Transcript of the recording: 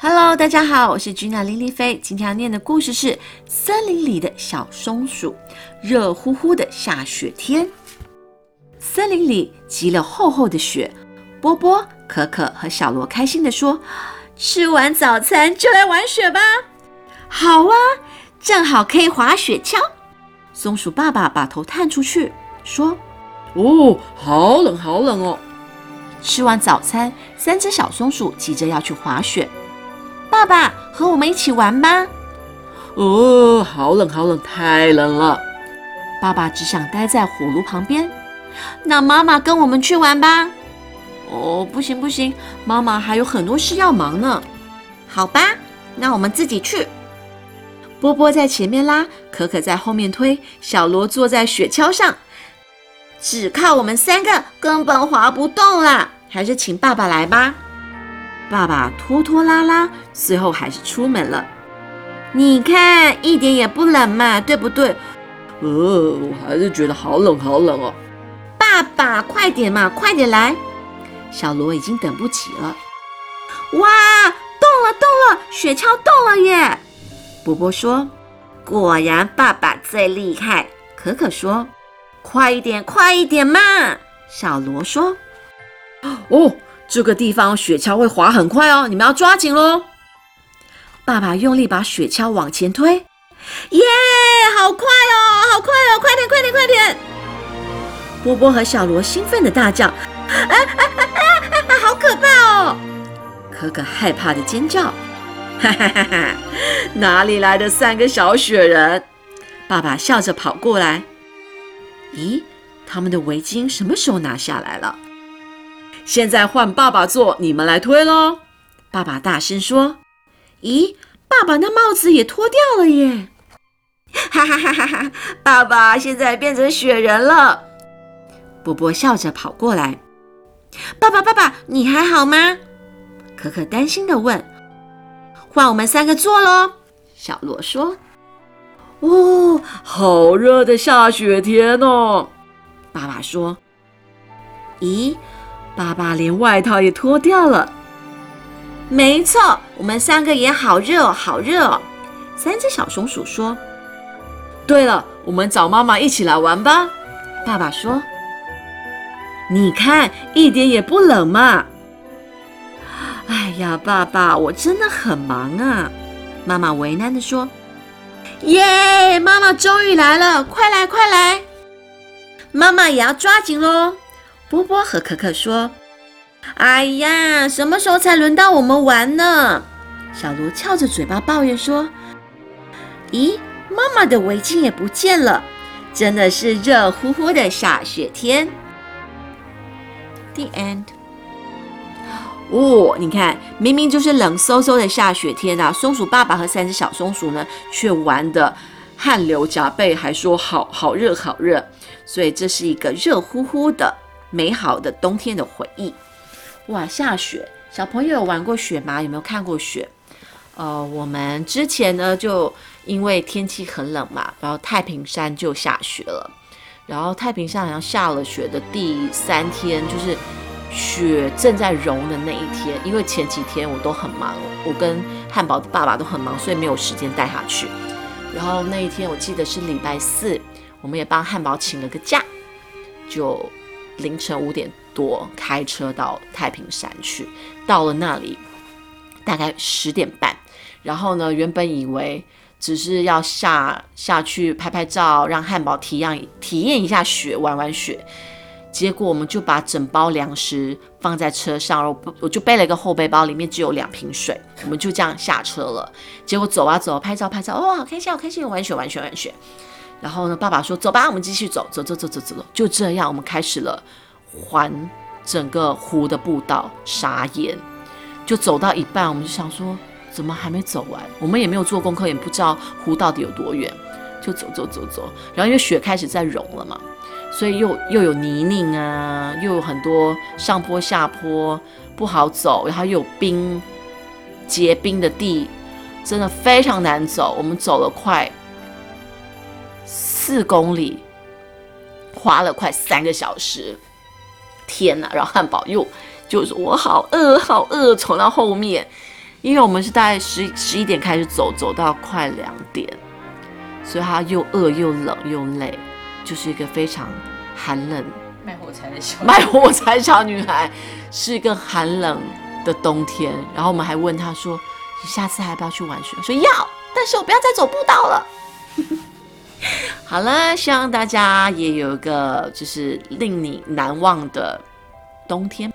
Hello，大家好，我是君娜林丽菲。今天要念的故事是《森林里的小松鼠》。热乎乎的下雪天，森林里积了厚厚的雪。波波、可可和小罗开心地说：“吃完早餐就来玩雪吧！”好啊，正好可以滑雪橇。松鼠爸爸把头探出去说：“哦，好冷，好冷哦！”吃完早餐，三只小松鼠急着要去滑雪。爸爸和我们一起玩吧。哦，好冷，好冷，太冷了。爸爸只想待在火炉旁边。那妈妈跟我们去玩吧。哦，不行不行，妈妈还有很多事要忙呢。好吧，那我们自己去。波波在前面拉，可可在后面推，小罗坐在雪橇上。只靠我们三个根本滑不动啦，还是请爸爸来吧。爸爸拖拖拉拉，最后还是出门了。你看，一点也不冷嘛，对不对？呃，我还是觉得好冷好冷哦。爸爸，快点嘛，快点来！小罗已经等不及了。哇，动了动了，雪橇动了耶！波波说：“果然爸爸最厉害。”可可说：“快一点，快一点嘛！”小罗说：“哦。”这个地方雪橇会滑很快哦，你们要抓紧喽！爸爸用力把雪橇往前推，耶，好快哦，好快哦，快点，快点，快点！波波和小罗兴奋的大叫：“啊啊啊啊！好可怕哦！”可可害怕的尖叫：“哈哈哈哈！哪里来的三个小雪人？”爸爸笑着跑过来，咦，他们的围巾什么时候拿下来了？现在换爸爸坐，你们来推喽！爸爸大声说：“咦，爸爸那帽子也脱掉了耶！”哈哈哈哈哈！爸爸现在变成雪人了。波波笑着跑过来：“爸爸，爸爸，你还好吗？”可可担心的问：“换我们三个坐喽。”小罗说：“哦，好热的下雪天哦。”爸爸说：“咦？”爸爸连外套也脱掉了。没错，我们三个也好热，好热。三只小松鼠说：“对了，我们找妈妈一起来玩吧。”爸爸说：“你看，一点也不冷嘛。”哎呀，爸爸，我真的很忙啊。妈妈为难的说：“耶，妈妈终于来了，快来快来，妈妈也要抓紧喽。”波波和可可说：“哎呀，什么时候才轮到我们玩呢？”小卢翘着嘴巴抱怨说：“咦，妈妈的围巾也不见了，真的是热乎乎的下雪天。”The end。哦，你看，明明就是冷飕飕的下雪天啊，松鼠爸爸和三只小松鼠呢，却玩的汗流浃背，还说好好热好热，所以这是一个热乎乎的。美好的冬天的回忆，哇！下雪，小朋友玩过雪吗？有没有看过雪？呃，我们之前呢，就因为天气很冷嘛，然后太平山就下雪了。然后太平山好像下了雪的第三天，就是雪正在融的那一天。因为前几天我都很忙，我跟汉堡的爸爸都很忙，所以没有时间带他去。然后那一天我记得是礼拜四，我们也帮汉堡请了个假，就。凌晨五点多开车到太平山去，到了那里大概十点半，然后呢，原本以为只是要下下去拍拍照，让汉堡体验体验一下雪，玩玩雪，结果我们就把整包粮食放在车上，然后我就背了一个后背包，里面只有两瓶水，我们就这样下车了。结果走啊走，拍照拍照，哦，好开心，好开心，玩雪玩雪玩雪。然后呢，爸爸说：“走吧，我们继续走，走走走走走走。”就这样，我们开始了环整个湖的步道。傻眼，就走到一半，我们就想说：“怎么还没走完？”我们也没有做功课，也不知道湖到底有多远，就走走走走。然后因为雪开始在融了嘛，所以又又有泥泞啊，又有很多上坡下坡，不好走。然后又有冰结冰的地，真的非常难走。我们走了快。四公里，花了快三个小时，天呐！然后汉堡又就是我好饿，好饿，走到后面，因为我们是大概十十一点开始走，走到快两点，所以他又饿又冷又累，就是一个非常寒冷 卖火柴的小 卖火柴小女孩，是一个寒冷的冬天。然后我们还问她说：“你下次还要不要去玩雪？”说要，但是我不要再走步道了。好了，希望大家也有一个就是令你难忘的冬天。